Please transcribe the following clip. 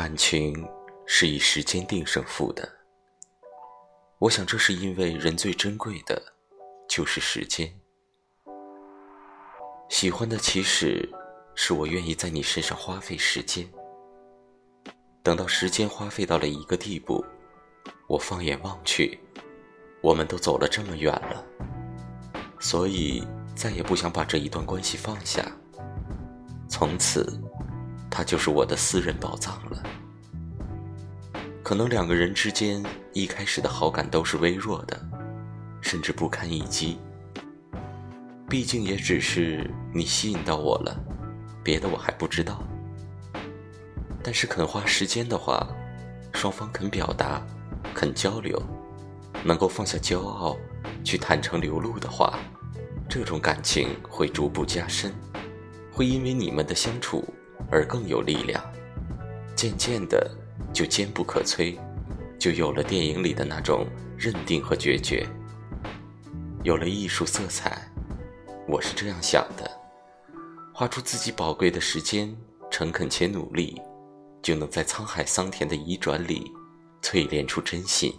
感情是以时间定胜负的，我想这是因为人最珍贵的，就是时间。喜欢的其实是我愿意在你身上花费时间，等到时间花费到了一个地步，我放眼望去，我们都走了这么远了，所以再也不想把这一段关系放下，从此。他就是我的私人宝藏了。可能两个人之间一开始的好感都是微弱的，甚至不堪一击。毕竟也只是你吸引到我了，别的我还不知道。但是肯花时间的话，双方肯表达，肯交流，能够放下骄傲，去坦诚流露的话，这种感情会逐步加深，会因为你们的相处。而更有力量，渐渐的就坚不可摧，就有了电影里的那种认定和决绝，有了艺术色彩。我是这样想的：花出自己宝贵的时间，诚恳且努力，就能在沧海桑田的移转里，淬炼出真心。